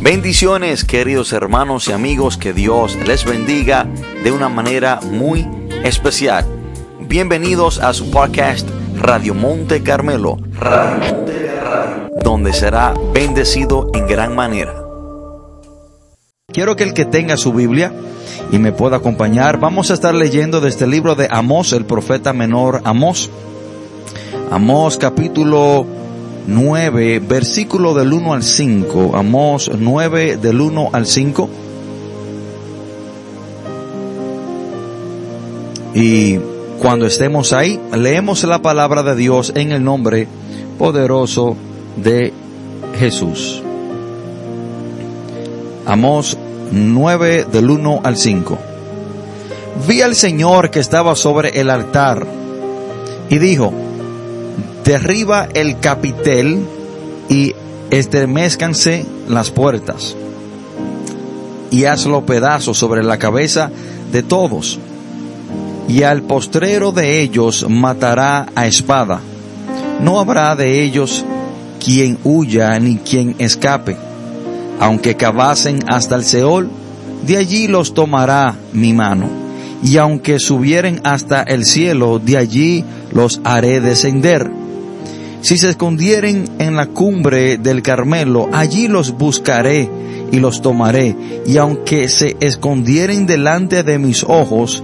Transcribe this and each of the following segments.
Bendiciones queridos hermanos y amigos, que Dios les bendiga de una manera muy especial. Bienvenidos a su podcast Radio Monte Carmelo, donde será bendecido en gran manera. Quiero que el que tenga su Biblia y me pueda acompañar, vamos a estar leyendo desde el libro de Amós, el profeta menor Amós. Amós capítulo 9, versículo del 1 al 5. Amós 9 del 1 al 5. Y cuando estemos ahí, leemos la palabra de Dios en el nombre poderoso de Jesús. Amós 9 del 1 al 5. Vi al Señor que estaba sobre el altar y dijo, derriba el capitel y estremezcanse las puertas. Y hazlo pedazos sobre la cabeza de todos. Y al postrero de ellos matará a espada. No habrá de ellos quien huya ni quien escape. Aunque cavasen hasta el Seol de allí los tomará mi mano. Y aunque subieren hasta el cielo de allí los haré descender si se escondieren en la cumbre del Carmelo, allí los buscaré y los tomaré. Y aunque se escondieren delante de mis ojos,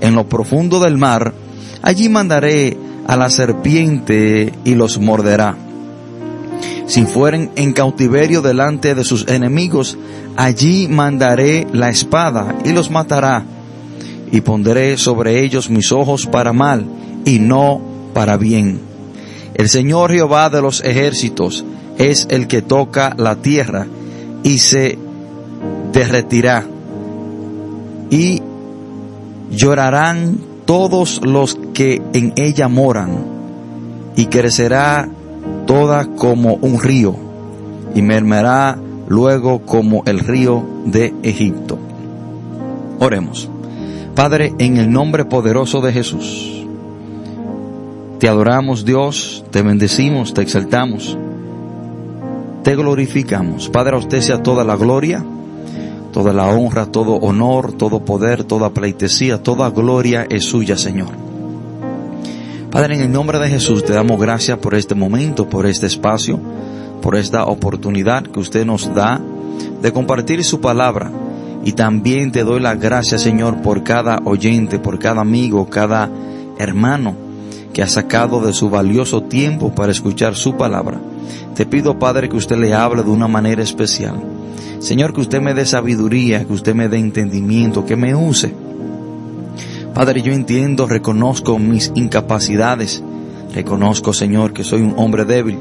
en lo profundo del mar, allí mandaré a la serpiente y los morderá. Si fueren en cautiverio delante de sus enemigos, allí mandaré la espada y los matará. Y pondré sobre ellos mis ojos para mal y no para bien el Señor Jehová de los ejércitos es el que toca la tierra y se derretirá. Y llorarán todos los que en ella moran y crecerá toda como un río y mermerá luego como el río de Egipto. Oremos. Padre, en el nombre poderoso de Jesús te adoramos Dios, te bendecimos, te exaltamos, te glorificamos. Padre, a usted sea toda la gloria, toda la honra, todo honor, todo poder, toda pleitesía, toda gloria es suya, Señor. Padre, en el nombre de Jesús te damos gracias por este momento, por este espacio, por esta oportunidad que usted nos da de compartir su palabra. Y también te doy la gracias, Señor, por cada oyente, por cada amigo, cada hermano que ha sacado de su valioso tiempo para escuchar su palabra. Te pido, Padre, que usted le hable de una manera especial. Señor, que usted me dé sabiduría, que usted me dé entendimiento, que me use. Padre, yo entiendo, reconozco mis incapacidades. Reconozco, Señor, que soy un hombre débil.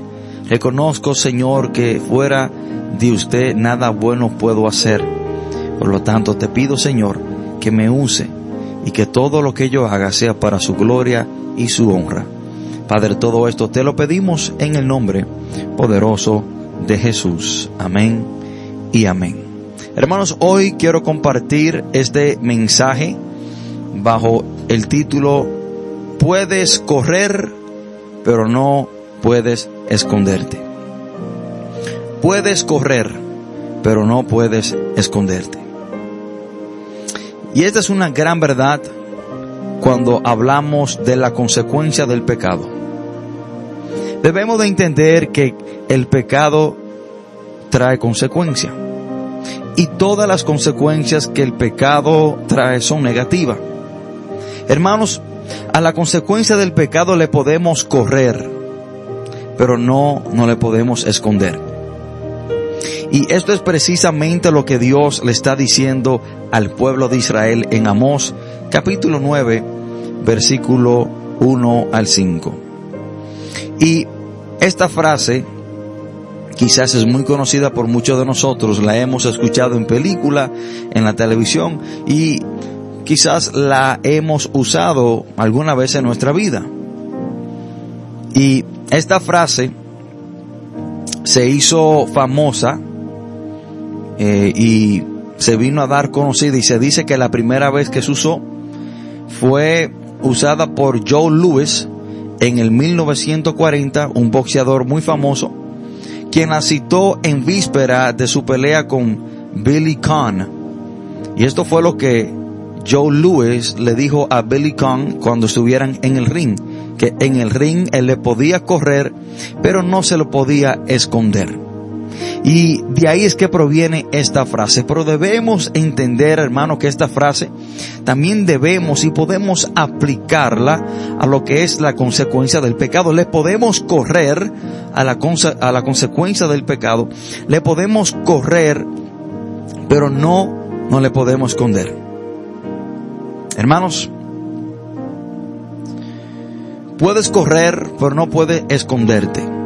Reconozco, Señor, que fuera de usted nada bueno puedo hacer. Por lo tanto, te pido, Señor, que me use y que todo lo que yo haga sea para su gloria y su honra. Padre, todo esto te lo pedimos en el nombre poderoso de Jesús. Amén y amén. Hermanos, hoy quiero compartir este mensaje bajo el título Puedes correr, pero no puedes esconderte. Puedes correr, pero no puedes esconderte. Y esta es una gran verdad cuando hablamos de la consecuencia del pecado. Debemos de entender que el pecado trae consecuencia. Y todas las consecuencias que el pecado trae son negativas. Hermanos, a la consecuencia del pecado le podemos correr, pero no, no le podemos esconder. Y esto es precisamente lo que Dios le está diciendo al pueblo de Israel en Amós capítulo 9, versículo 1 al 5. Y esta frase quizás es muy conocida por muchos de nosotros, la hemos escuchado en película, en la televisión y quizás la hemos usado alguna vez en nuestra vida. Y esta frase se hizo famosa eh, y se vino a dar conocida y se dice que la primera vez que se usó fue usada por Joe Louis en el 1940, un boxeador muy famoso quien la citó en víspera de su pelea con Billy Kahn. Y esto fue lo que Joe Lewis le dijo a Billy Kahn cuando estuvieran en el ring, que en el ring él le podía correr, pero no se lo podía esconder. Y de ahí es que proviene esta frase. Pero debemos entender, hermano, que esta frase también debemos y podemos aplicarla a lo que es la consecuencia del pecado. Le podemos correr a la, a la consecuencia del pecado. Le podemos correr, pero no, no le podemos esconder. Hermanos, puedes correr, pero no puedes esconderte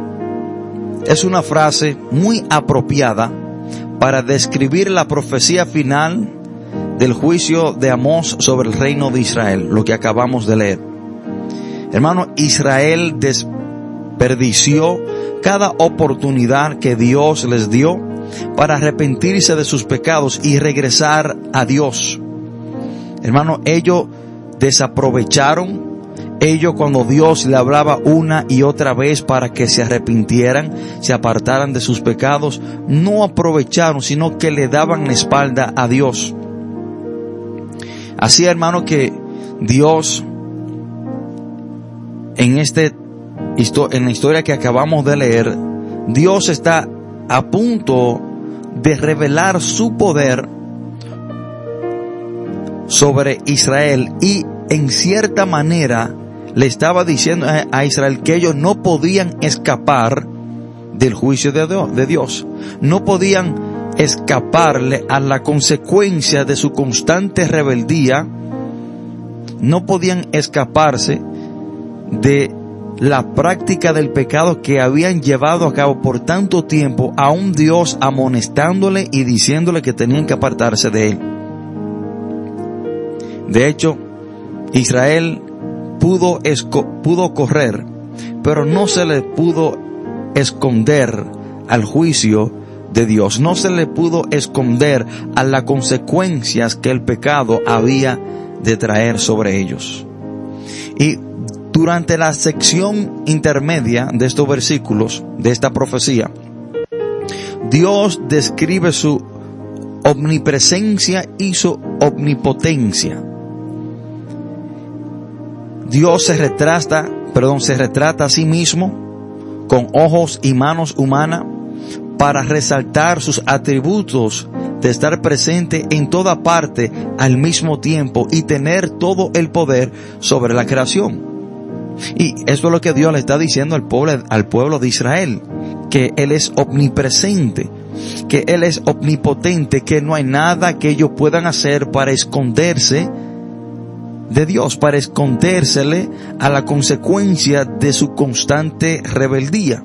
es una frase muy apropiada para describir la profecía final del juicio de Amós sobre el reino de Israel, lo que acabamos de leer. Hermano, Israel desperdició cada oportunidad que Dios les dio para arrepentirse de sus pecados y regresar a Dios. Hermano, ellos desaprovecharon ellos cuando Dios le hablaba una y otra vez para que se arrepintieran, se apartaran de sus pecados, no aprovecharon, sino que le daban la espalda a Dios. Así hermano que Dios en este en la historia que acabamos de leer, Dios está a punto de revelar su poder sobre Israel y en cierta manera le estaba diciendo a Israel que ellos no podían escapar del juicio de Dios. No podían escaparle a la consecuencia de su constante rebeldía. No podían escaparse de la práctica del pecado que habían llevado a cabo por tanto tiempo a un Dios amonestándole y diciéndole que tenían que apartarse de él. De hecho, Israel pudo, pudo correr, pero no se le pudo esconder al juicio de Dios. No se le pudo esconder a las consecuencias que el pecado había de traer sobre ellos. Y durante la sección intermedia de estos versículos, de esta profecía, Dios describe su omnipresencia y su omnipotencia. Dios se retrata, perdón, se retrata a sí mismo con ojos y manos humanas para resaltar sus atributos de estar presente en toda parte al mismo tiempo y tener todo el poder sobre la creación. Y esto es lo que Dios le está diciendo al pueblo, al pueblo de Israel, que Él es omnipresente, que Él es omnipotente, que no hay nada que ellos puedan hacer para esconderse de Dios para escondérsele a la consecuencia de su constante rebeldía.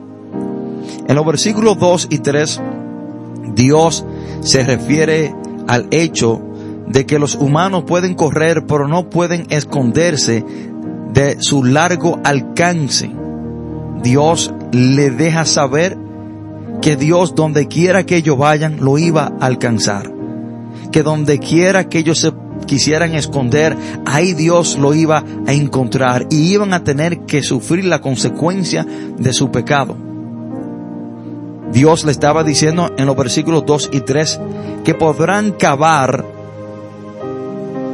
En los versículos 2 y 3, Dios se refiere al hecho de que los humanos pueden correr pero no pueden esconderse de su largo alcance. Dios le deja saber que Dios donde quiera que ellos vayan lo iba a alcanzar. Que donde quiera que ellos se quisieran esconder, ahí Dios lo iba a encontrar y iban a tener que sufrir la consecuencia de su pecado. Dios le estaba diciendo en los versículos 2 y 3 que podrán cavar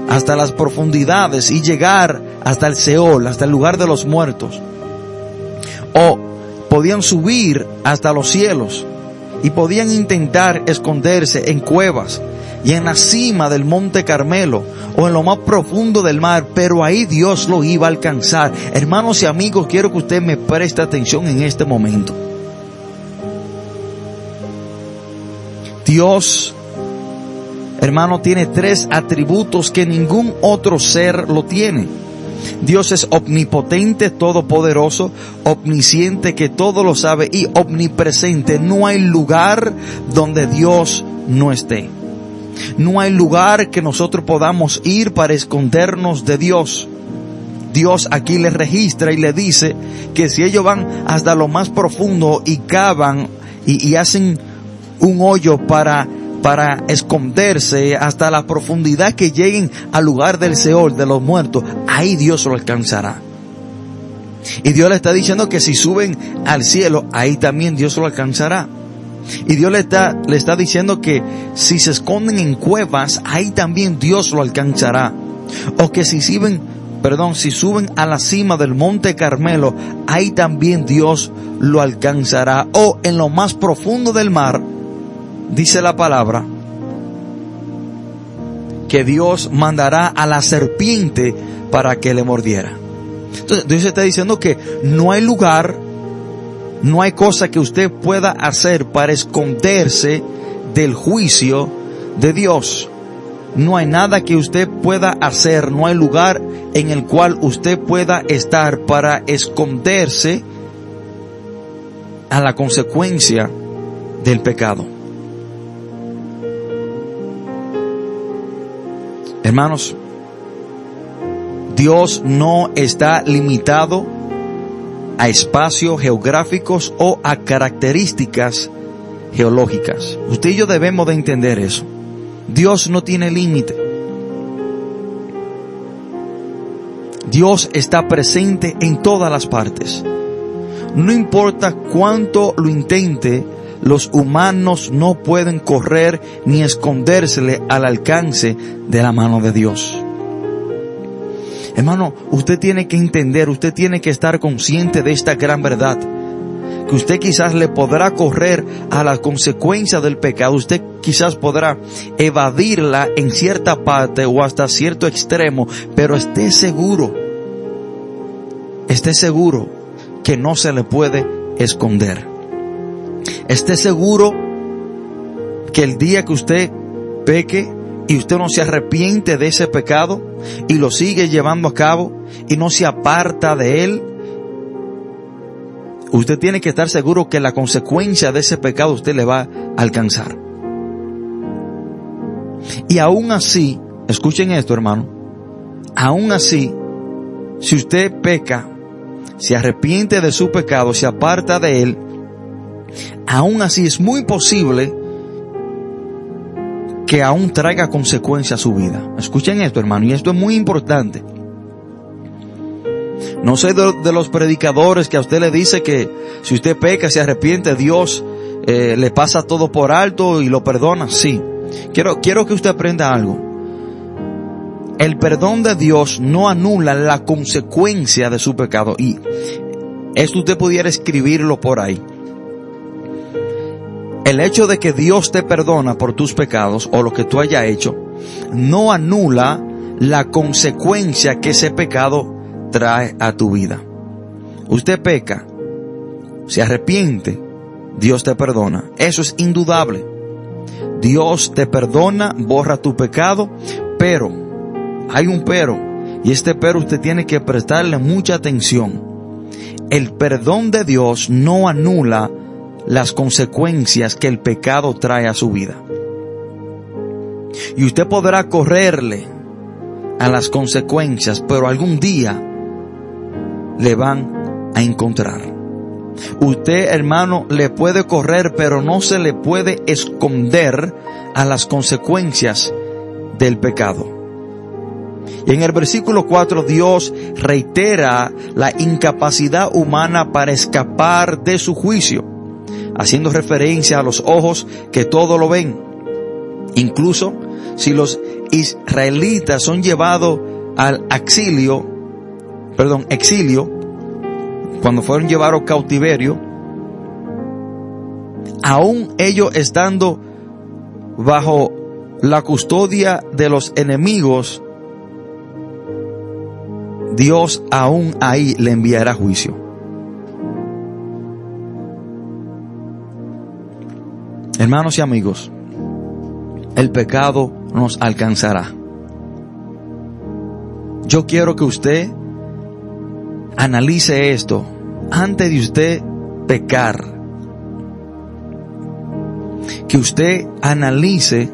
hasta las profundidades y llegar hasta el Seol, hasta el lugar de los muertos. O podían subir hasta los cielos y podían intentar esconderse en cuevas y en la cima del monte Carmelo o en lo más profundo del mar, pero ahí Dios lo iba a alcanzar. Hermanos y amigos, quiero que usted me preste atención en este momento. Dios, hermano, tiene tres atributos que ningún otro ser lo tiene. Dios es omnipotente, todopoderoso, omnisciente, que todo lo sabe y omnipresente. No hay lugar donde Dios no esté. No hay lugar que nosotros podamos ir para escondernos de Dios. Dios aquí le registra y le dice que si ellos van hasta lo más profundo y cavan y, hacen un hoyo para para esconderse hasta la profundidad que lleguen al lugar del Seol de los muertos, ahí Dios lo alcanzará. Y Dios le está diciendo que si suben al cielo, ahí también Dios lo alcanzará. Y Dios le está, le está diciendo que si se esconden en cuevas, ahí también Dios lo alcanzará. O que si suben, perdón, si suben a la cima del monte Carmelo, ahí también Dios lo alcanzará. O en lo más profundo del mar, dice la palabra, que Dios mandará a la serpiente para que le mordiera. Entonces Dios está diciendo que no hay lugar, no hay cosa que usted pueda hacer para esconderse del juicio de Dios. No hay nada que usted pueda hacer, no hay lugar en el cual usted pueda estar para esconderse a la consecuencia del pecado. Hermanos, Dios no está limitado a espacios geográficos o a características geológicas. Usted y yo debemos de entender eso. Dios no tiene límite. Dios está presente en todas las partes. No importa cuánto lo intente, los humanos no pueden correr ni escondérsele al alcance de la mano de Dios. Hermano, usted tiene que entender, usted tiene que estar consciente de esta gran verdad. Que usted quizás le podrá correr a la consecuencia del pecado, usted quizás podrá evadirla en cierta parte o hasta cierto extremo, pero esté seguro, esté seguro que no se le puede esconder. Esté seguro que el día que usted peque y usted no se arrepiente de ese pecado y lo sigue llevando a cabo y no se aparta de él, usted tiene que estar seguro que la consecuencia de ese pecado usted le va a alcanzar. Y aún así, escuchen esto hermano, aún así, si usted peca, se arrepiente de su pecado, se aparta de él, aún así es muy posible que aún traiga consecuencias a su vida. Escuchen esto, hermano, y esto es muy importante. No soy de, los predicadores que a usted le dice que si usted peca, se arrepiente, Dios eh, le pasa todo por alto y lo perdona. Sí. Quiero, quiero que usted aprenda algo. El perdón de Dios no anula la consecuencia de su pecado. Y esto usted pudiera escribirlo por ahí. El hecho de que Dios te perdona por tus pecados o lo que tú hayas hecho, no anula la consecuencia que ese pecado trae a tu vida. Usted peca, se arrepiente, Dios te perdona. Eso es indudable. Dios te perdona, borra tu pecado, pero, hay un pero, y este pero usted tiene que prestarle mucha atención. El perdón de Dios no anula las consecuencias que el pecado trae a su vida. Y usted podrá correrle a las consecuencias, pero algún día le van a encontrar. Usted, hermano, le puede correr, pero no se le puede esconder a las consecuencias del pecado. Y en el versículo 4 Dios reitera la incapacidad humana para escapar de su juicio, haciendo referencia a los ojos que todo lo ven. Incluso si los israelitas son llevados al exilio, perdón, exilio, cuando fueron llevados cautiverio, aún ellos estando bajo la custodia de los enemigos, Dios aún ahí le enviará juicio. Hermanos y amigos, el pecado nos alcanzará. Yo quiero que usted analice esto antes de usted pecar. Que usted analice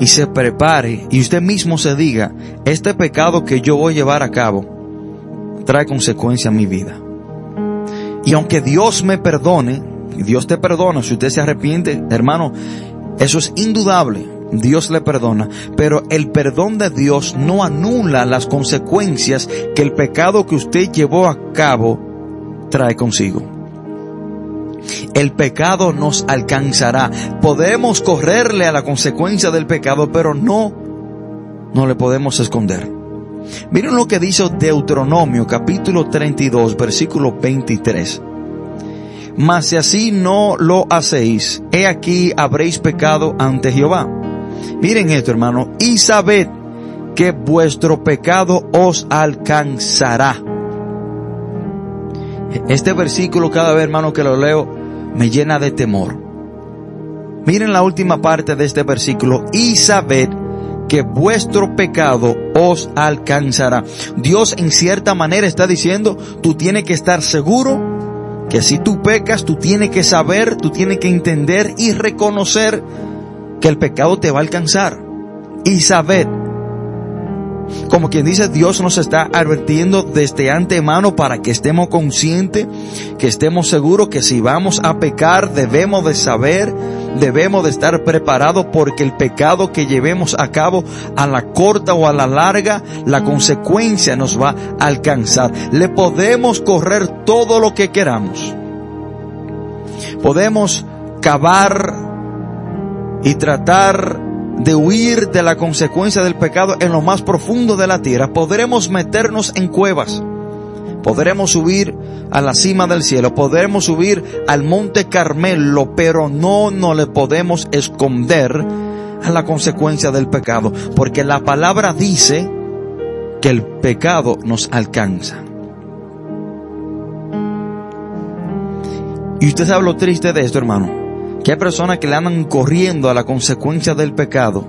y se prepare y usted mismo se diga, este pecado que yo voy a llevar a cabo trae consecuencia a mi vida. Y aunque Dios me perdone, Dios te perdona, si usted se arrepiente, hermano, eso es indudable. Dios le perdona, pero el perdón de Dios no anula las consecuencias que el pecado que usted llevó a cabo trae consigo. El pecado nos alcanzará. Podemos correrle a la consecuencia del pecado, pero no, no le podemos esconder. Miren lo que dice Deuteronomio capítulo 32 versículo 23. Mas si así no lo hacéis, he aquí habréis pecado ante Jehová. Miren esto hermano, y sabed que vuestro pecado os alcanzará. Este versículo cada vez hermano que lo leo me llena de temor. Miren la última parte de este versículo y sabed que vuestro pecado os alcanzará. Dios en cierta manera está diciendo, tú tienes que estar seguro que si tú pecas, tú tienes que saber, tú tienes que entender y reconocer que el pecado te va a alcanzar. Y sabed como quien dice, Dios nos está advirtiendo desde antemano para que estemos conscientes, que estemos seguros que si vamos a pecar debemos de saber, debemos de estar preparados porque el pecado que llevemos a cabo a la corta o a la larga, la consecuencia nos va a alcanzar. Le podemos correr todo lo que queramos. Podemos cavar y tratar de huir de la consecuencia del pecado en lo más profundo de la tierra, podremos meternos en cuevas, podremos subir a la cima del cielo, podremos subir al monte Carmelo, pero no nos le podemos esconder a la consecuencia del pecado, porque la palabra dice que el pecado nos alcanza. Y usted sabe lo triste de esto, hermano que hay personas que le andan corriendo a la consecuencia del pecado.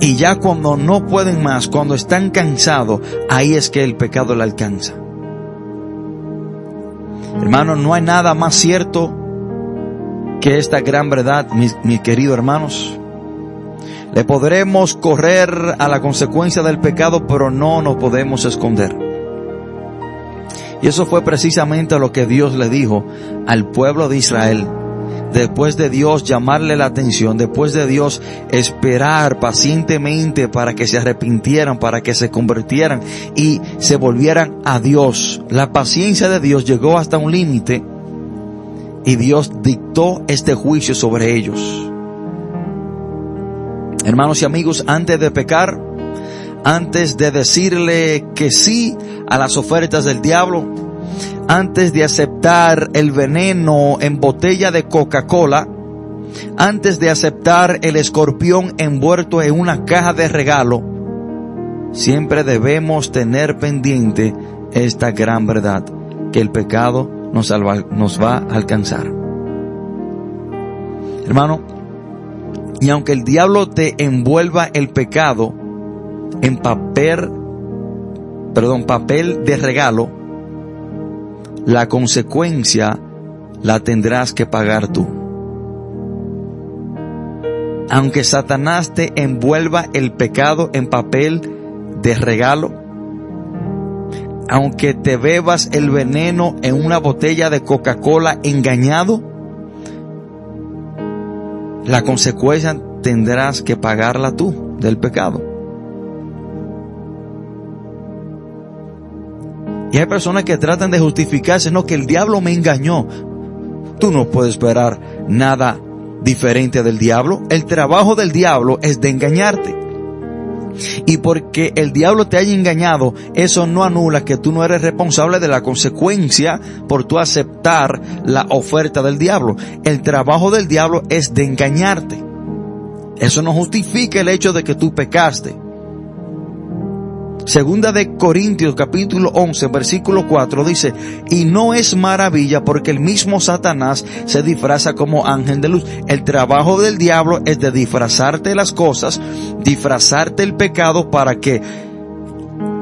Y ya cuando no pueden más, cuando están cansados, ahí es que el pecado le alcanza. Hermanos, no hay nada más cierto que esta gran verdad, mis, mis queridos hermanos. Le podremos correr a la consecuencia del pecado, pero no nos podemos esconder. Y eso fue precisamente lo que Dios le dijo al pueblo de Israel. Después de Dios llamarle la atención, después de Dios esperar pacientemente para que se arrepintieran, para que se convirtieran y se volvieran a Dios. La paciencia de Dios llegó hasta un límite y Dios dictó este juicio sobre ellos. Hermanos y amigos, antes de pecar, antes de decirle que sí a las ofertas del diablo, antes de aceptar el veneno en botella de Coca-Cola, antes de aceptar el escorpión envuelto en una caja de regalo, siempre debemos tener pendiente esta gran verdad, que el pecado nos, va a alcanzar. Hermano, y aunque el diablo te envuelva el pecado, en papel, perdón, papel de regalo, la consecuencia la tendrás que pagar tú. Aunque Satanás te envuelva el pecado en papel de regalo, aunque te bebas el veneno en una botella de Coca-Cola engañado, la consecuencia tendrás que pagarla tú del pecado. Y hay personas que tratan de justificarse, no, que el diablo me engañó. Tú no puedes esperar nada diferente del diablo. El trabajo del diablo es de engañarte. Y porque el diablo te haya engañado, eso no anula que tú no eres responsable de la consecuencia por tu aceptar la oferta del diablo. El trabajo del diablo es de engañarte. Eso no justifica el hecho de que tú pecaste. Segunda de Corintios capítulo 11 versículo 4 dice, y no es maravilla porque el mismo Satanás se disfraza como ángel de luz. El trabajo del diablo es de disfrazarte las cosas, disfrazarte el pecado para que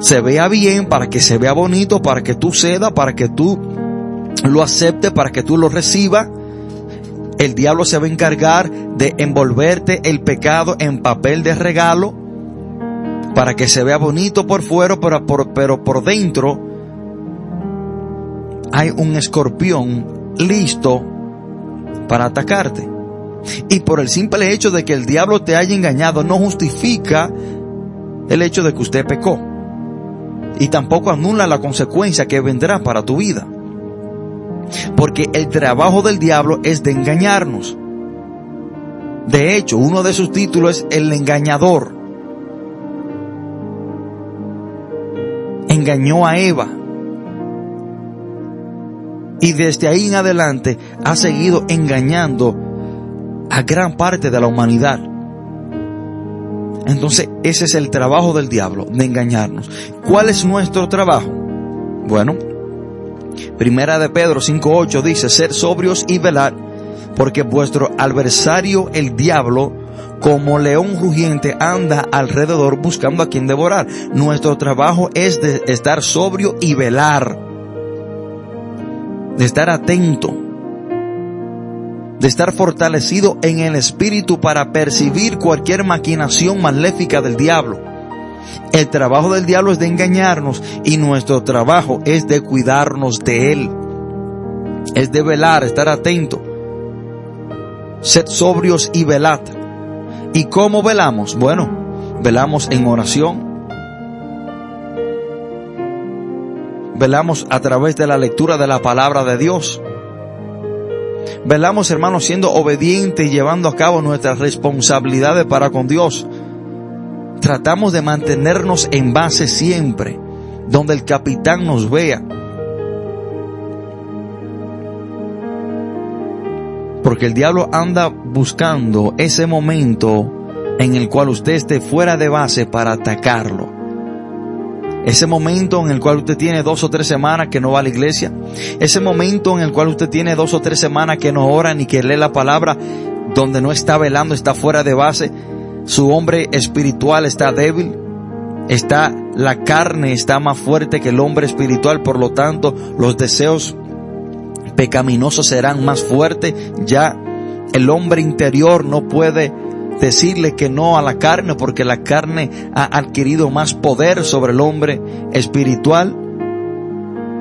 se vea bien, para que se vea bonito, para que tú ceda, para que tú lo aceptes, para que tú lo recibas. El diablo se va a encargar de envolverte el pecado en papel de regalo para que se vea bonito por fuera, pero por, dentro hay un escorpión listo para atacarte. Y por el simple hecho de que el diablo te haya engañado no justifica el hecho de que usted pecó. Y tampoco anula la consecuencia que vendrá para tu vida. Porque el trabajo del diablo es de engañarnos. De hecho, uno de sus títulos es El engañador. Engañó a Eva. Y desde ahí en adelante ha seguido engañando a gran parte de la humanidad. Entonces, ese es el trabajo del diablo, de engañarnos. ¿Cuál es nuestro trabajo? Bueno, Primera de Pedro 5.8 dice, ser sobrios y velar, porque vuestro adversario, el diablo, como león rugiente, anda alrededor buscando a quien devorar. Nuestro trabajo es de estar sobrio y velar, de estar atento, de estar fortalecido en el espíritu para percibir cualquier maquinación maléfica del diablo. El trabajo del diablo es de engañarnos y nuestro trabajo es de cuidarnos de él. Es de velar, estar atento. Sed sobrios y velad. ¿Y cómo velamos? Bueno, velamos en oración. Velamos a través de la lectura de la palabra de Dios. Velamos, hermanos, siendo obedientes y llevando a cabo nuestras responsabilidades para con Dios tratamos de mantenernos en base siempre, donde el capitán nos vea. Porque el diablo anda buscando ese momento en el cual usted esté fuera de base para atacarlo. Ese momento en el cual usted tiene dos o tres semanas que no va a la iglesia. Ese momento en el cual usted tiene dos o tres semanas que no ora ni que lee la palabra, donde no está velando, está fuera de base su hombre espiritual está débil, está la carne está más fuerte que el hombre espiritual, por lo tanto, los deseos pecaminosos serán más fuertes, ya el hombre interior no puede decirle que no a la carne porque la carne ha adquirido más poder sobre el hombre espiritual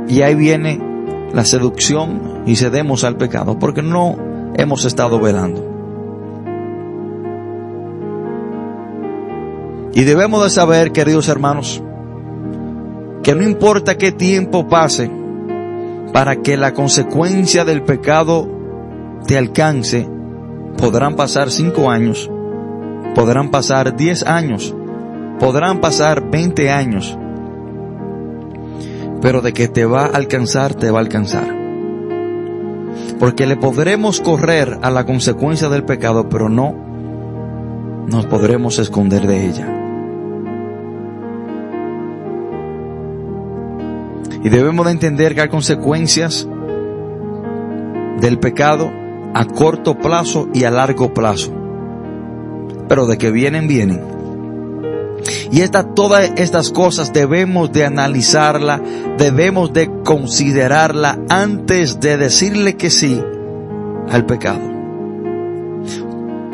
y ahí viene la seducción y cedemos al pecado porque no hemos estado velando. Y debemos de saber, queridos hermanos, que no importa qué tiempo pase para que la consecuencia del pecado te alcance, podrán pasar cinco años, podrán pasar diez años, podrán pasar veinte años, pero de que te va a alcanzar, te va a alcanzar. Porque le podremos correr a la consecuencia del pecado, pero no nos podremos esconder de ella. Y debemos de entender que hay consecuencias del pecado a corto plazo y a largo plazo. Pero de que vienen, vienen. Y esta, todas estas cosas debemos de analizarla, debemos de considerarla antes de decirle que sí al pecado.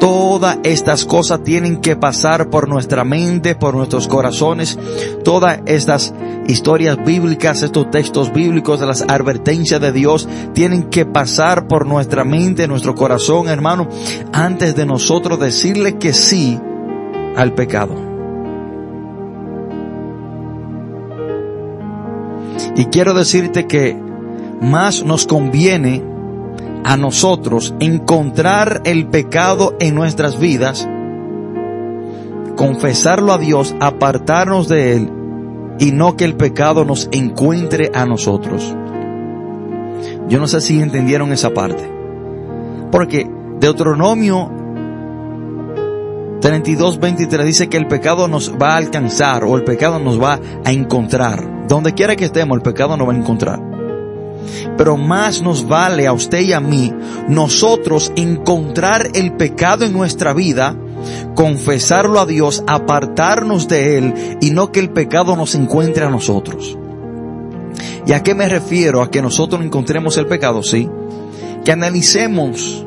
Todas estas cosas tienen que pasar por nuestra mente, por nuestros corazones. Todas estas historias bíblicas, estos textos bíblicos las advertencias de Dios tienen que pasar por nuestra mente, nuestro corazón, hermano, antes de nosotros decirle que sí al pecado. Y quiero decirte que más nos conviene a nosotros encontrar el pecado en nuestras vidas, confesarlo a Dios, apartarnos de Él y no que el pecado nos encuentre a nosotros. Yo no sé si entendieron esa parte. Porque Deuteronomio 32, 23 dice que el pecado nos va a alcanzar o el pecado nos va a encontrar. Donde quiera que estemos, el pecado nos va a encontrar. Pero más nos vale a usted y a mí nosotros encontrar el pecado en nuestra vida, confesarlo a Dios, apartarnos de Él y no que el pecado nos encuentre a nosotros. ¿Y a qué me refiero? A que nosotros encontremos el pecado, sí. Que analicemos,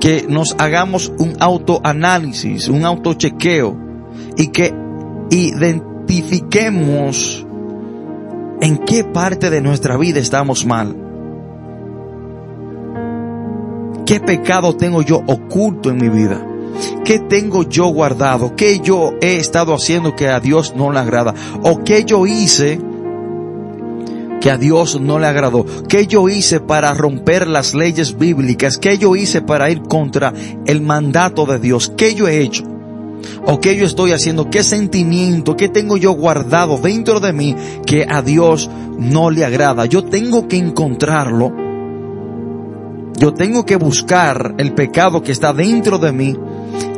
que nos hagamos un autoanálisis, un autochequeo y que identifiquemos en qué parte de nuestra vida estamos mal. ¿Qué pecado tengo yo oculto en mi vida? ¿Qué tengo yo guardado? ¿Qué yo he estado haciendo que a Dios no le agrada? ¿O qué yo hice que a Dios no le agradó? ¿Qué yo hice para romper las leyes bíblicas? ¿Qué yo hice para ir contra el mandato de Dios? ¿Qué yo he hecho? ¿O qué yo estoy haciendo? ¿Qué sentimiento? ¿Qué tengo yo guardado dentro de mí que a Dios no le agrada? Yo tengo que encontrarlo. Yo tengo que buscar el pecado que está dentro de mí,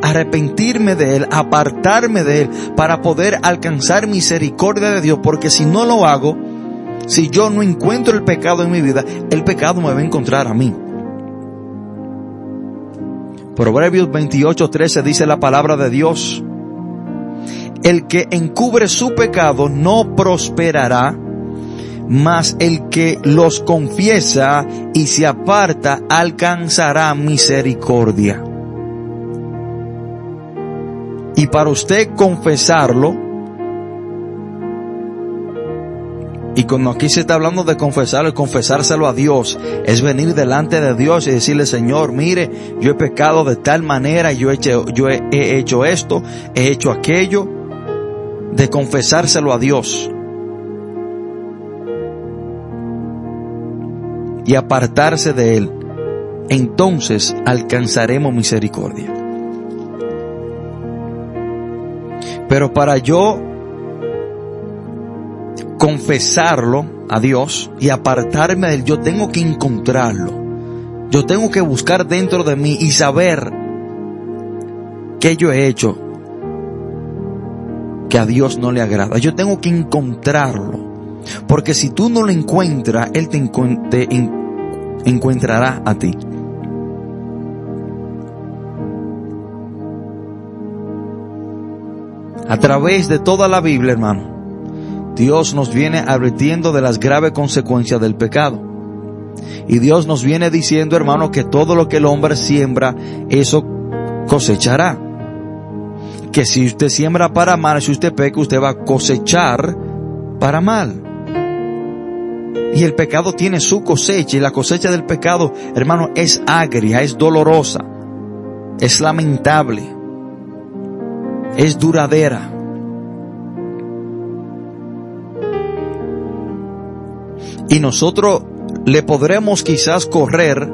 arrepentirme de él, apartarme de él para poder alcanzar misericordia de Dios, porque si no lo hago, si yo no encuentro el pecado en mi vida, el pecado me va a encontrar a mí. Proverbios 28, 13 dice la palabra de Dios. El que encubre su pecado no prosperará, mas el que los confiesa y se aparta alcanzará misericordia. Y para usted confesarlo, Y cuando aquí se está hablando de confesarlo y confesárselo a Dios, es venir delante de Dios y decirle, Señor, mire, yo he pecado de tal manera, yo he hecho, yo he hecho esto, he hecho aquello, de confesárselo a Dios. Y apartarse de Él. Entonces alcanzaremos misericordia. Pero para yo confesarlo a Dios y apartarme de él, yo tengo que encontrarlo. Yo tengo que buscar dentro de mí y saber qué yo he hecho que a Dios no le agrada. Yo tengo que encontrarlo. Porque si tú no lo encuentras, Él te, te encontrará a ti. A través de toda la Biblia, hermano, Dios nos viene advirtiendo de las graves consecuencias del pecado. Y Dios nos viene diciendo, hermano, que todo lo que el hombre siembra, eso cosechará. Que si usted siembra para mal, si usted peca, usted va a cosechar para mal. Y el pecado tiene su cosecha y la cosecha del pecado, hermano, es agria, es dolorosa, es lamentable, es duradera. Y nosotros le podremos quizás correr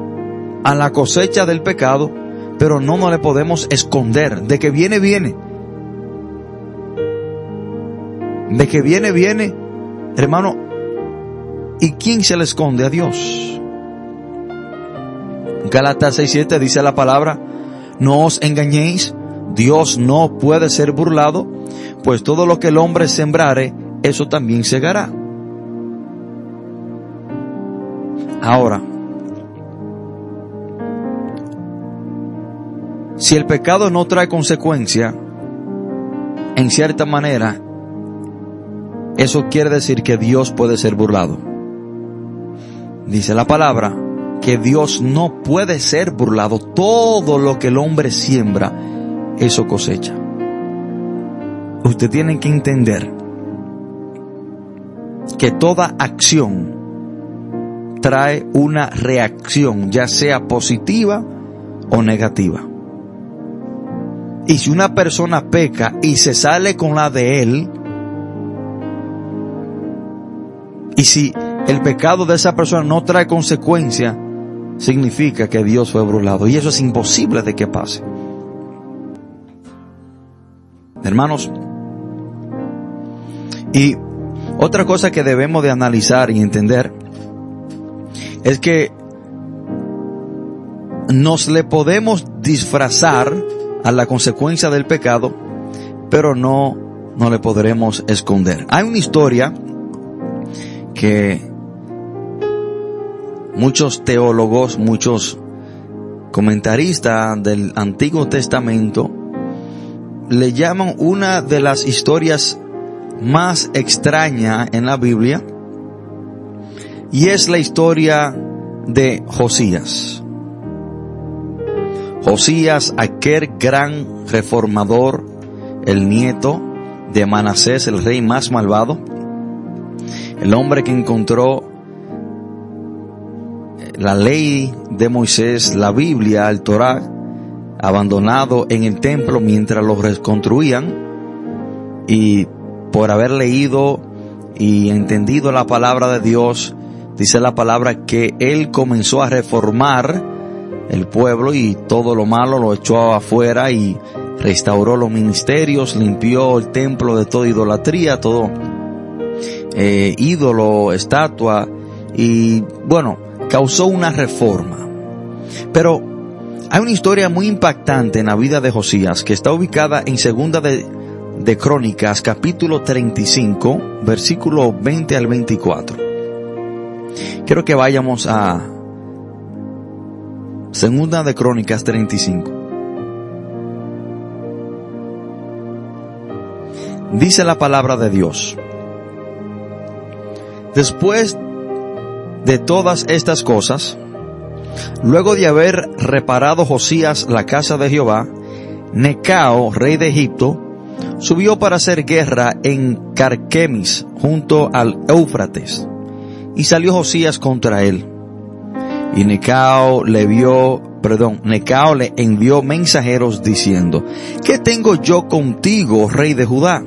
a la cosecha del pecado, pero no nos le podemos esconder. De que viene, viene. De que viene, viene. Hermano, ¿y quién se le esconde a Dios? Gálatas 6.7 dice la palabra, no os engañéis, Dios no puede ser burlado, pues todo lo que el hombre sembrare, eso también segará. Ahora, si el pecado no trae consecuencia, en cierta manera, eso quiere decir que Dios puede ser burlado. Dice la palabra que Dios no puede ser burlado. Todo lo que el hombre siembra, eso cosecha. Usted tiene que entender que toda acción trae una reacción, ya sea positiva o negativa. Y si una persona peca y se sale con la de él, y si el pecado de esa persona no trae consecuencia, significa que Dios fue burlado. Y eso es imposible de que pase. Hermanos, y otra cosa que debemos de analizar y entender es que nos le podemos disfrazar a la consecuencia del pecado, pero no, no le podremos esconder. Hay una historia que muchos teólogos, muchos comentaristas del Antiguo Testamento le llaman una de las historias más extrañas en la Biblia y es la historia de Josías. Josías, aquel gran reformador, el nieto de Manasés, el rey más malvado, el hombre que encontró la ley de Moisés, la Biblia, el Torah, abandonado en el templo mientras lo reconstruían y por haber leído y entendido la palabra de Dios, dice la palabra que él comenzó a reformar el pueblo y todo lo malo lo echó afuera y restauró los ministerios, limpió el templo de toda idolatría, todo eh, ídolo, estatua y bueno, causó una reforma. Pero hay una historia muy impactante en la vida de Josías que está ubicada en segunda de, de Crónicas capítulo 35 versículo 20 al 24. Quiero que vayamos a segunda de Crónicas 35. Dice la palabra de Dios. Después de todas estas cosas, luego de haber reparado Josías la casa de Jehová, Necao, rey de Egipto, subió para hacer guerra en Carquemis, junto al Éufrates, y salió Josías contra él. Y Necao le vio, perdón, Necao le envió mensajeros diciendo, ¿qué tengo yo contigo, rey de Judá?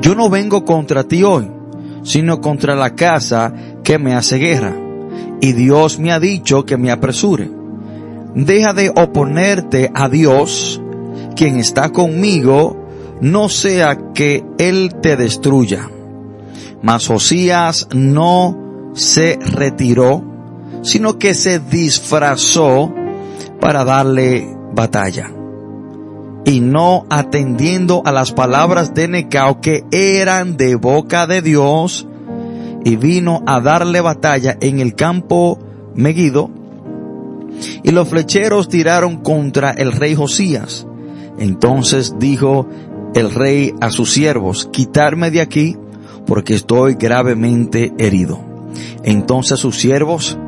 Yo no vengo contra ti hoy, sino contra la casa que me hace guerra. Y Dios me ha dicho que me apresure. Deja de oponerte a Dios, quien está conmigo, no sea que Él te destruya. Mas Josías no se retiró, sino que se disfrazó para darle batalla y no atendiendo a las palabras de Necao que eran de boca de Dios y vino a darle batalla en el campo Megido y los flecheros tiraron contra el rey Josías. Entonces dijo el rey a sus siervos, quitarme de aquí porque estoy gravemente herido. Entonces sus siervos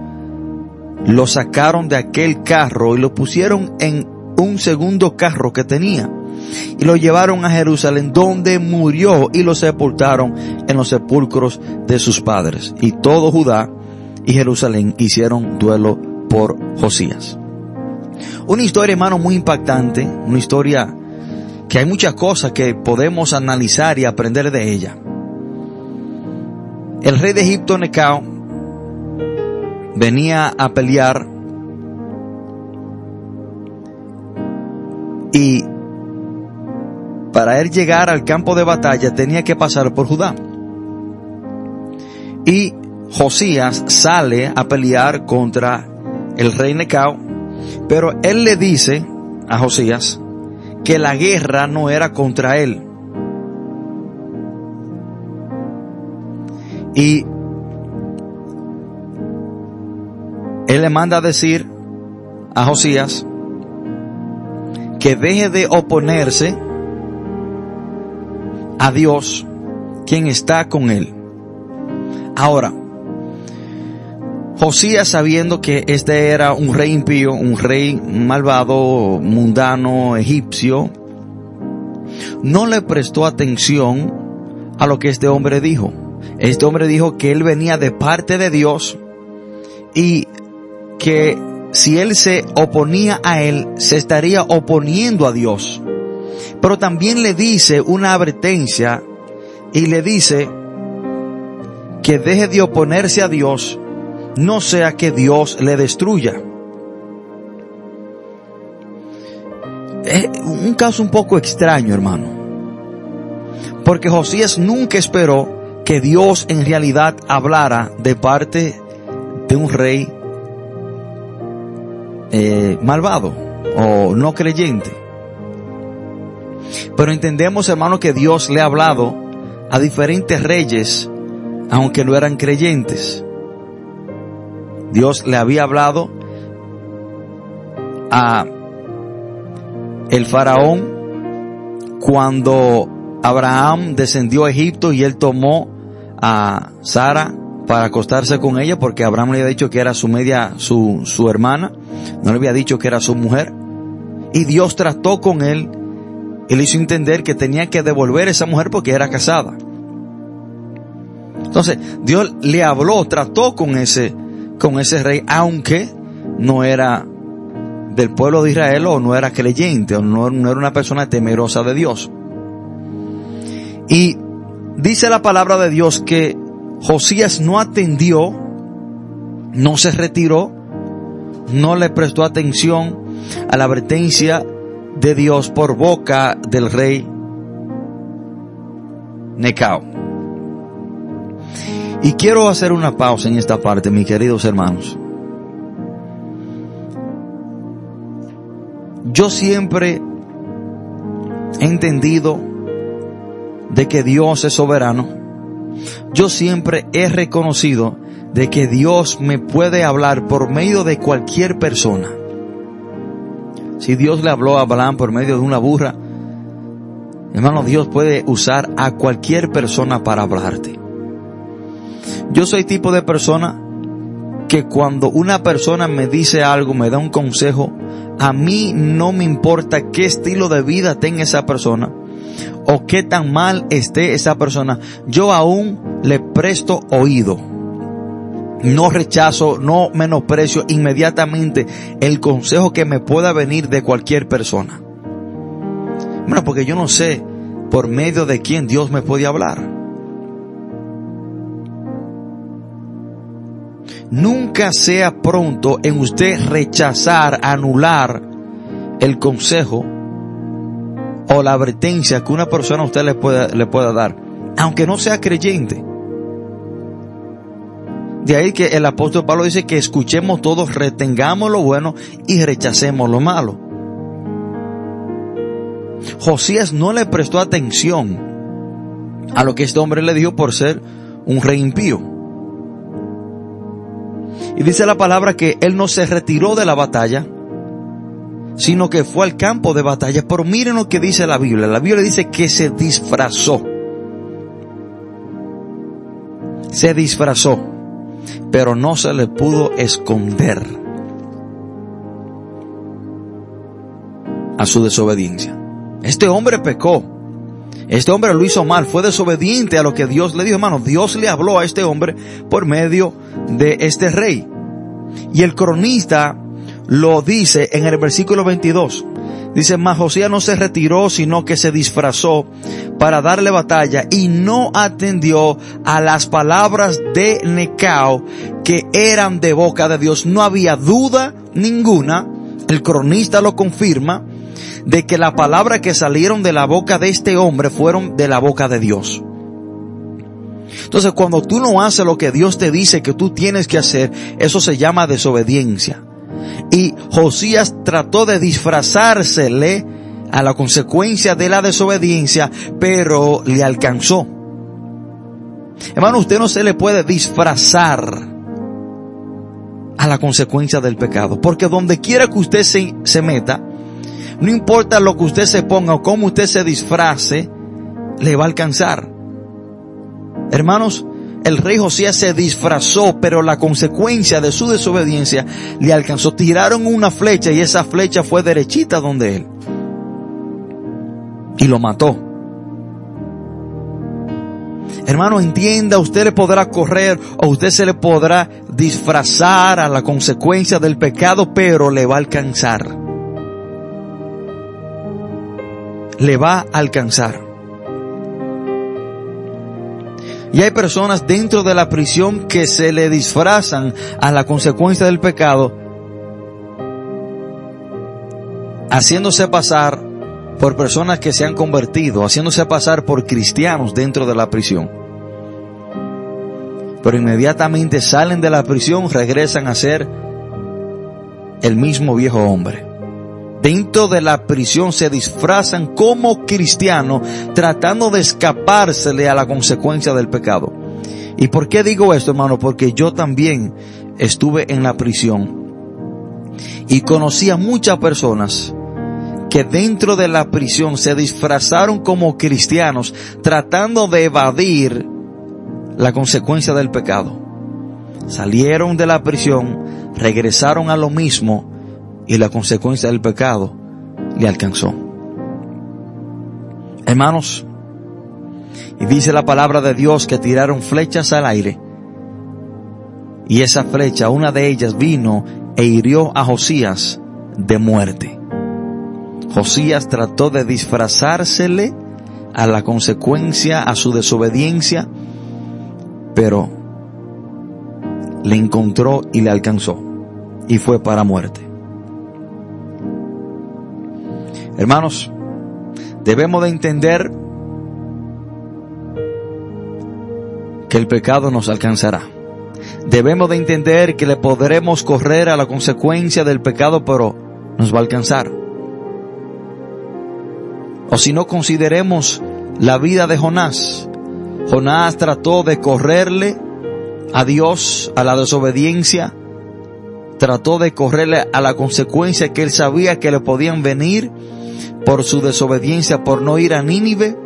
lo sacaron de aquel carro y lo pusieron en un segundo carro que tenía y lo llevaron a Jerusalén donde murió y lo sepultaron en los sepulcros de sus padres. Y todo Judá y Jerusalén hicieron duelo por Josías. Una historia, hermano, muy impactante, una historia que hay muchas cosas que podemos analizar y aprender de ella. El rey de Egipto, Necao, venía a pelear Y para él llegar al campo de batalla tenía que pasar por Judá. Y Josías sale a pelear contra el rey Necao, pero él le dice a Josías que la guerra no era contra él. Y él le manda a decir a Josías que deje de oponerse a Dios, quien está con él. Ahora, Josías sabiendo que este era un rey impío, un rey malvado, mundano, egipcio, no le prestó atención a lo que este hombre dijo. Este hombre dijo que él venía de parte de Dios y que si él se oponía a él, se estaría oponiendo a Dios. Pero también le dice una advertencia y le dice que deje de oponerse a Dios, no sea que Dios le destruya. Es un caso un poco extraño, hermano. Porque Josías nunca esperó que Dios en realidad hablara de parte de un rey eh, malvado o no creyente. Pero entendemos, hermano, que Dios le ha hablado a diferentes reyes, aunque no eran creyentes. Dios le había hablado a el faraón cuando Abraham descendió a Egipto y él tomó a Sara para acostarse con ella porque Abraham le había dicho que era su media, su, su hermana, no le había dicho que era su mujer. Y Dios trató con él y le hizo entender que tenía que devolver a esa mujer porque era casada. Entonces, Dios le habló, trató con ese, con ese rey, aunque no era del pueblo de Israel o no era creyente o no, no era una persona temerosa de Dios. Y Dice la palabra de Dios que Josías no atendió, no se retiró, no le prestó atención a la advertencia de Dios por boca del rey Necao. Y quiero hacer una pausa en esta parte, mis queridos hermanos. Yo siempre he entendido de que Dios es soberano. Yo siempre he reconocido de que Dios me puede hablar por medio de cualquier persona. Si Dios le habló a Abraham por medio de una burra, hermano, Dios puede usar a cualquier persona para hablarte. Yo soy tipo de persona que cuando una persona me dice algo, me da un consejo, a mí no me importa qué estilo de vida tenga esa persona o qué tan mal esté esa persona, yo aún le presto oído. No rechazo, no menosprecio inmediatamente el consejo que me pueda venir de cualquier persona. Bueno, porque yo no sé por medio de quién Dios me puede hablar. Nunca sea pronto en usted rechazar, anular el consejo o la advertencia que una persona a usted le pueda, le pueda dar, aunque no sea creyente. De ahí que el apóstol Pablo dice que escuchemos todos, retengamos lo bueno y rechacemos lo malo. Josías no le prestó atención a lo que este hombre le dijo por ser un rey impío. Y dice la palabra que él no se retiró de la batalla, sino que fue al campo de batalla. Pero miren lo que dice la Biblia. La Biblia dice que se disfrazó. Se disfrazó, pero no se le pudo esconder a su desobediencia. Este hombre pecó. Este hombre lo hizo mal, fue desobediente a lo que Dios le dijo, hermano. Dios le habló a este hombre por medio de este rey. Y el cronista lo dice en el versículo 22. Dice, mas Josías no se retiró, sino que se disfrazó para darle batalla y no atendió a las palabras de Necao que eran de boca de Dios. No había duda ninguna, el cronista lo confirma, de que la palabra que salieron de la boca de este hombre fueron de la boca de Dios. Entonces cuando tú no haces lo que Dios te dice que tú tienes que hacer, eso se llama desobediencia. Y Josías trató de disfrazársele a la consecuencia de la desobediencia, pero le alcanzó. Hermano, usted no se le puede disfrazar a la consecuencia del pecado, porque donde quiera que usted se, se meta, no importa lo que usted se ponga o cómo usted se disfrace, le va a alcanzar. Hermanos, el rey Josías se disfrazó, pero la consecuencia de su desobediencia le alcanzó. Tiraron una flecha y esa flecha fue derechita donde él. Y lo mató. Hermano, entienda, usted le podrá correr o usted se le podrá disfrazar a la consecuencia del pecado, pero le va a alcanzar. Le va a alcanzar. Y hay personas dentro de la prisión que se le disfrazan a la consecuencia del pecado, haciéndose pasar por personas que se han convertido, haciéndose pasar por cristianos dentro de la prisión. Pero inmediatamente salen de la prisión, regresan a ser el mismo viejo hombre dentro de la prisión se disfrazan como cristianos tratando de escapársele a la consecuencia del pecado. ¿Y por qué digo esto, hermano? Porque yo también estuve en la prisión y conocí a muchas personas que dentro de la prisión se disfrazaron como cristianos tratando de evadir la consecuencia del pecado. Salieron de la prisión, regresaron a lo mismo y la consecuencia del pecado le alcanzó. Hermanos, y dice la palabra de Dios que tiraron flechas al aire. Y esa flecha, una de ellas vino e hirió a Josías de muerte. Josías trató de disfrazársele a la consecuencia, a su desobediencia, pero le encontró y le alcanzó y fue para muerte. Hermanos, debemos de entender que el pecado nos alcanzará. Debemos de entender que le podremos correr a la consecuencia del pecado, pero nos va a alcanzar. O si no consideremos la vida de Jonás. Jonás trató de correrle a Dios, a la desobediencia, trató de correrle a la consecuencia que él sabía que le podían venir por su desobediencia, por no ir a Nínive,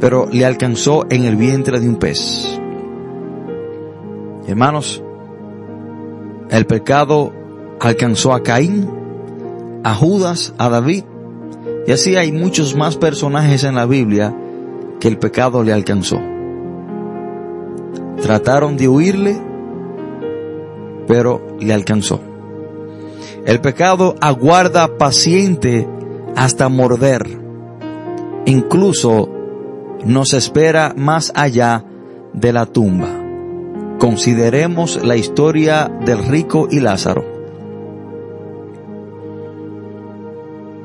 pero le alcanzó en el vientre de un pez. Hermanos, el pecado alcanzó a Caín, a Judas, a David, y así hay muchos más personajes en la Biblia que el pecado le alcanzó. Trataron de huirle, pero le alcanzó. El pecado aguarda paciente hasta morder. Incluso nos espera más allá de la tumba. Consideremos la historia del rico y Lázaro.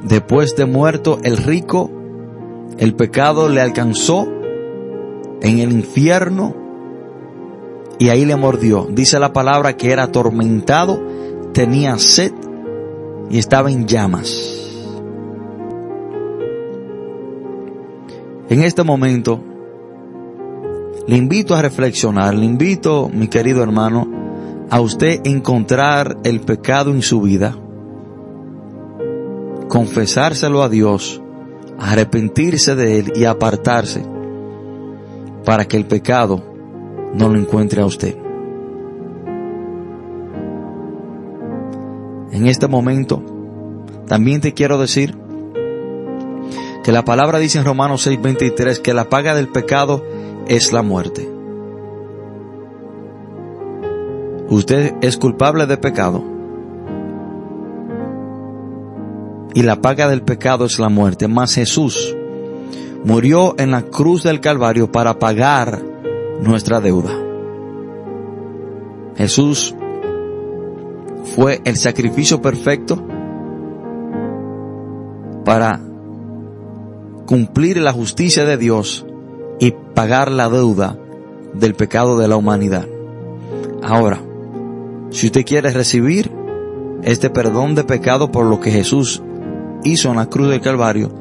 Después de muerto el rico, el pecado le alcanzó en el infierno y ahí le mordió. Dice la palabra que era atormentado, tenía sed y estaba en llamas. En este momento, le invito a reflexionar, le invito, mi querido hermano, a usted encontrar el pecado en su vida, confesárselo a Dios, arrepentirse de él y apartarse para que el pecado no lo encuentre a usted. En este momento, también te quiero decir que la palabra dice en Romanos 6:23 que la paga del pecado es la muerte. Usted es culpable de pecado. Y la paga del pecado es la muerte. Mas Jesús murió en la cruz del Calvario para pagar nuestra deuda. Jesús fue el sacrificio perfecto para cumplir la justicia de Dios y pagar la deuda del pecado de la humanidad. Ahora, si usted quiere recibir este perdón de pecado por lo que Jesús hizo en la cruz del Calvario,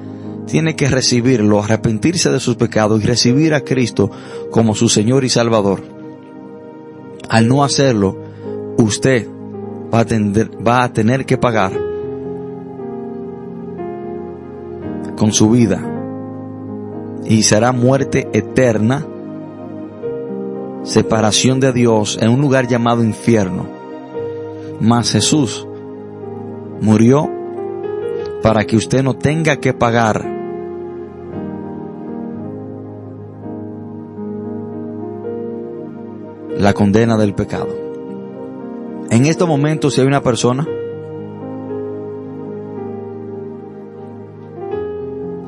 tiene que recibirlo, arrepentirse de sus pecados y recibir a Cristo como su Señor y Salvador. Al no hacerlo, usted va a, va a tener que pagar con su vida y será muerte eterna, separación de Dios en un lugar llamado infierno. Mas Jesús murió para que usted no tenga que pagar la condena del pecado. En estos momentos, si hay una persona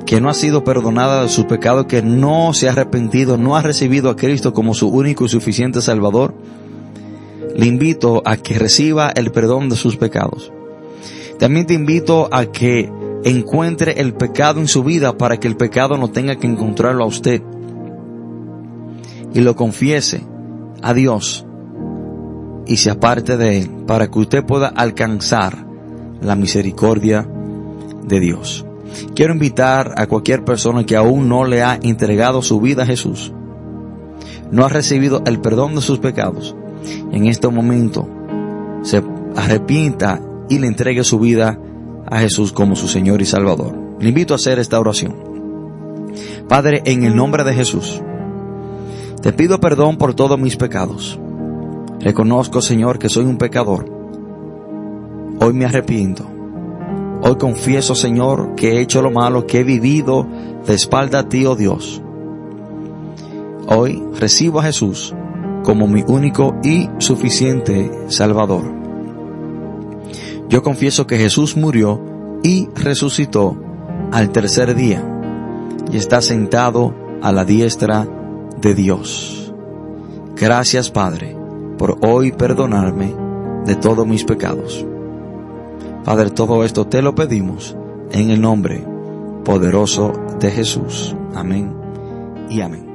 que no ha sido perdonada de sus pecados, que no se ha arrepentido, no ha recibido a Cristo como su único y suficiente Salvador, le invito a que reciba el perdón de sus pecados. También te invito a que encuentre el pecado en su vida para que el pecado no tenga que encontrarlo a usted. Y lo confiese a Dios y se aparte de él para que usted pueda alcanzar la misericordia de Dios. Quiero invitar a cualquier persona que aún no le ha entregado su vida a Jesús, no ha recibido el perdón de sus pecados, en este momento se arrepienta y le entregue su vida a Jesús como su Señor y Salvador. Le invito a hacer esta oración. Padre, en el nombre de Jesús, te pido perdón por todos mis pecados Reconozco, Señor, que soy un pecador. Hoy me arrepiento. Hoy confieso, Señor, que he hecho lo malo, que he vivido de espalda a ti, oh Dios. Hoy recibo a Jesús como mi único y suficiente Salvador. Yo confieso que Jesús murió y resucitó al tercer día y está sentado a la diestra de Dios. Gracias Padre por hoy perdonarme de todos mis pecados. Padre, todo esto te lo pedimos en el nombre poderoso de Jesús. Amén y amén.